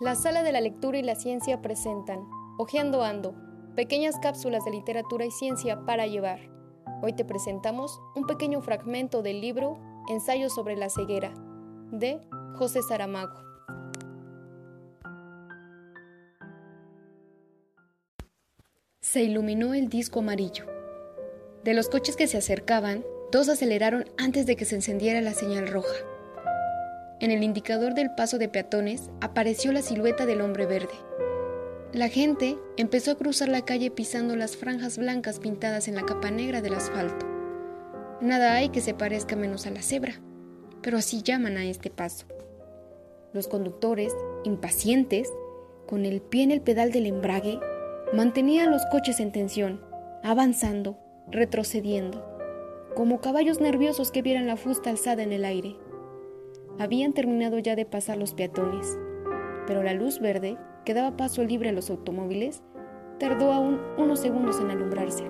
La Sala de la Lectura y la Ciencia presentan Ojeando Ando, pequeñas cápsulas de literatura y ciencia para llevar. Hoy te presentamos un pequeño fragmento del libro Ensayo sobre la ceguera, de José Saramago. Se iluminó el disco amarillo. De los coches que se acercaban, dos aceleraron antes de que se encendiera la señal roja. En el indicador del paso de peatones apareció la silueta del hombre verde. La gente empezó a cruzar la calle pisando las franjas blancas pintadas en la capa negra del asfalto. Nada hay que se parezca menos a la cebra, pero así llaman a este paso. Los conductores, impacientes, con el pie en el pedal del embrague, mantenían los coches en tensión, avanzando, retrocediendo, como caballos nerviosos que vieran la fusta alzada en el aire. Habían terminado ya de pasar los peatones, pero la luz verde, que daba paso libre a los automóviles, tardó aún unos segundos en alumbrarse.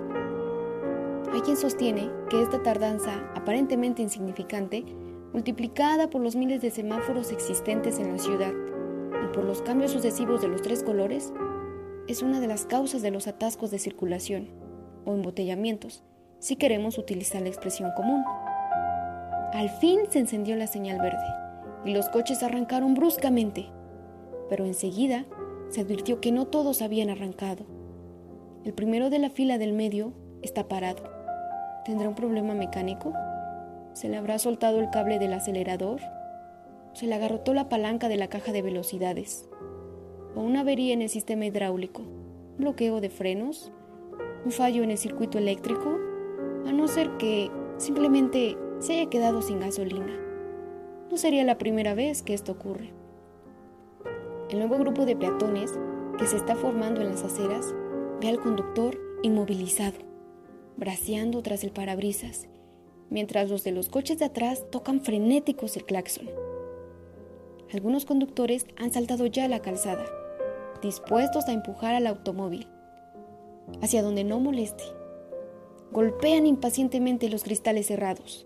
Hay quien sostiene que esta tardanza, aparentemente insignificante, multiplicada por los miles de semáforos existentes en la ciudad y por los cambios sucesivos de los tres colores, es una de las causas de los atascos de circulación o embotellamientos, si queremos utilizar la expresión común. Al fin se encendió la señal verde y los coches arrancaron bruscamente, pero enseguida se advirtió que no todos habían arrancado. El primero de la fila del medio está parado. ¿Tendrá un problema mecánico? ¿Se le habrá soltado el cable del acelerador? ¿Se le agarrotó la palanca de la caja de velocidades? ¿O una avería en el sistema hidráulico? bloqueo de frenos? ¿Un fallo en el circuito eléctrico? A no ser que simplemente se haya quedado sin gasolina. Sería la primera vez que esto ocurre. El nuevo grupo de peatones que se está formando en las aceras ve al conductor inmovilizado, braceando tras el parabrisas, mientras los de los coches de atrás tocan frenéticos el claxon. Algunos conductores han saltado ya a la calzada, dispuestos a empujar al automóvil, hacia donde no moleste. Golpean impacientemente los cristales cerrados.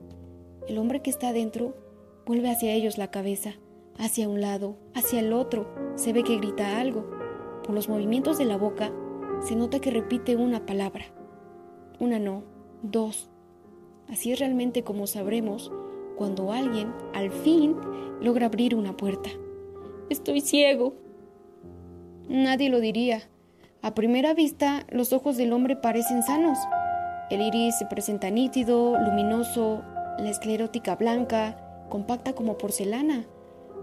El hombre que está adentro vuelve hacia ellos la cabeza, hacia un lado, hacia el otro. Se ve que grita algo. Por los movimientos de la boca se nota que repite una palabra. Una no, dos. Así es realmente como sabremos cuando alguien, al fin, logra abrir una puerta. Estoy ciego. Nadie lo diría. A primera vista, los ojos del hombre parecen sanos. El iris se presenta nítido, luminoso, la esclerótica blanca, compacta como porcelana,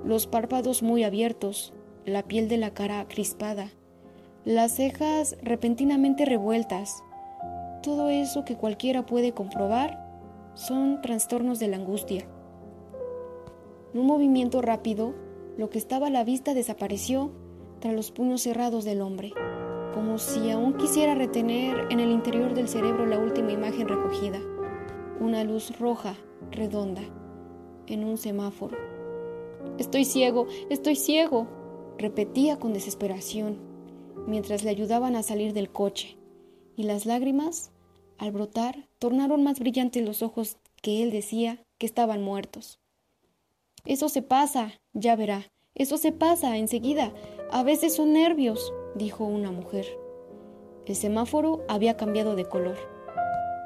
los párpados muy abiertos, la piel de la cara crispada, las cejas repentinamente revueltas. Todo eso que cualquiera puede comprobar son trastornos de la angustia. En un movimiento rápido, lo que estaba a la vista desapareció tras los puños cerrados del hombre, como si aún quisiera retener en el interior del cerebro la última imagen recogida, una luz roja redonda en un semáforo. Estoy ciego, estoy ciego, repetía con desesperación, mientras le ayudaban a salir del coche, y las lágrimas, al brotar, tornaron más brillantes los ojos que él decía que estaban muertos. Eso se pasa, ya verá, eso se pasa enseguida, a veces son nervios, dijo una mujer. El semáforo había cambiado de color.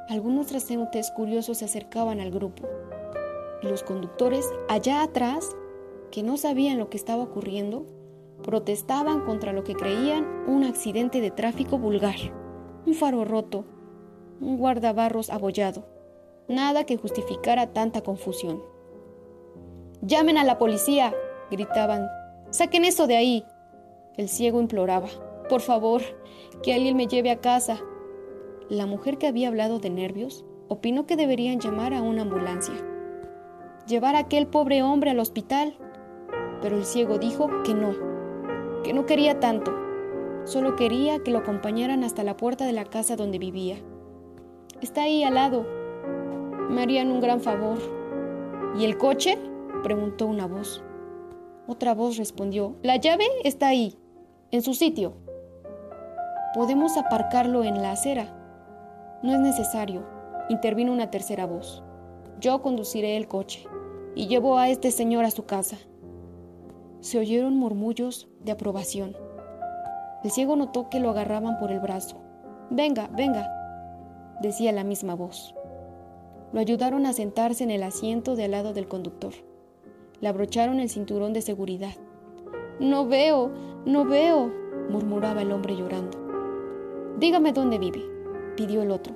Algunos transeúntes curiosos se acercaban al grupo y los conductores allá atrás, que no sabían lo que estaba ocurriendo, protestaban contra lo que creían un accidente de tráfico vulgar, un faro roto, un guardabarros abollado, nada que justificara tanta confusión. Llamen a la policía, gritaban. Saquen eso de ahí. El ciego imploraba. Por favor, que alguien me lleve a casa. La mujer que había hablado de nervios opinó que deberían llamar a una ambulancia llevar a aquel pobre hombre al hospital. Pero el ciego dijo que no, que no quería tanto, solo quería que lo acompañaran hasta la puerta de la casa donde vivía. Está ahí al lado. Me harían un gran favor. ¿Y el coche? preguntó una voz. Otra voz respondió, la llave está ahí, en su sitio. Podemos aparcarlo en la acera. No es necesario, intervino una tercera voz. Yo conduciré el coche y llevó a este señor a su casa. se oyeron murmullos de aprobación. El ciego notó que lo agarraban por el brazo. Venga, venga, decía la misma voz. Lo ayudaron a sentarse en el asiento de al lado del conductor. Le abrocharon el cinturón de seguridad. No veo, no veo, murmuraba el hombre llorando. Dígame dónde vive, pidió el otro.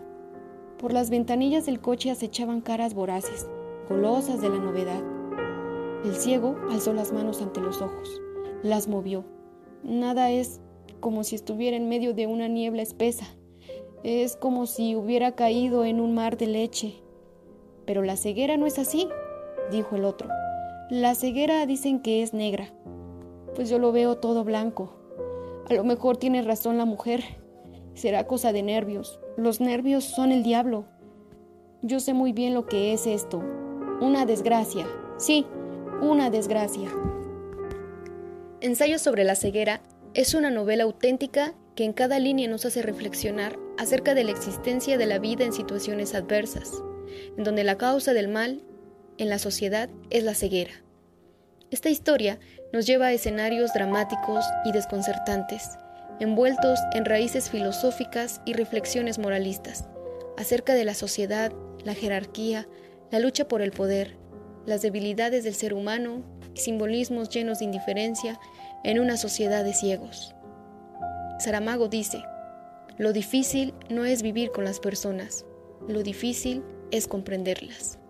Por las ventanillas del coche acechaban caras voraces, golosas de la novedad. El ciego alzó las manos ante los ojos, las movió. Nada es como si estuviera en medio de una niebla espesa. Es como si hubiera caído en un mar de leche. Pero la ceguera no es así, dijo el otro. La ceguera dicen que es negra. Pues yo lo veo todo blanco. A lo mejor tiene razón la mujer. Será cosa de nervios. Los nervios son el diablo. Yo sé muy bien lo que es esto. Una desgracia. Sí, una desgracia. Ensayo sobre la ceguera es una novela auténtica que en cada línea nos hace reflexionar acerca de la existencia de la vida en situaciones adversas, en donde la causa del mal en la sociedad es la ceguera. Esta historia nos lleva a escenarios dramáticos y desconcertantes, envueltos en raíces filosóficas y reflexiones moralistas, acerca de la sociedad, la jerarquía, la lucha por el poder, las debilidades del ser humano y simbolismos llenos de indiferencia en una sociedad de ciegos. Saramago dice, lo difícil no es vivir con las personas, lo difícil es comprenderlas.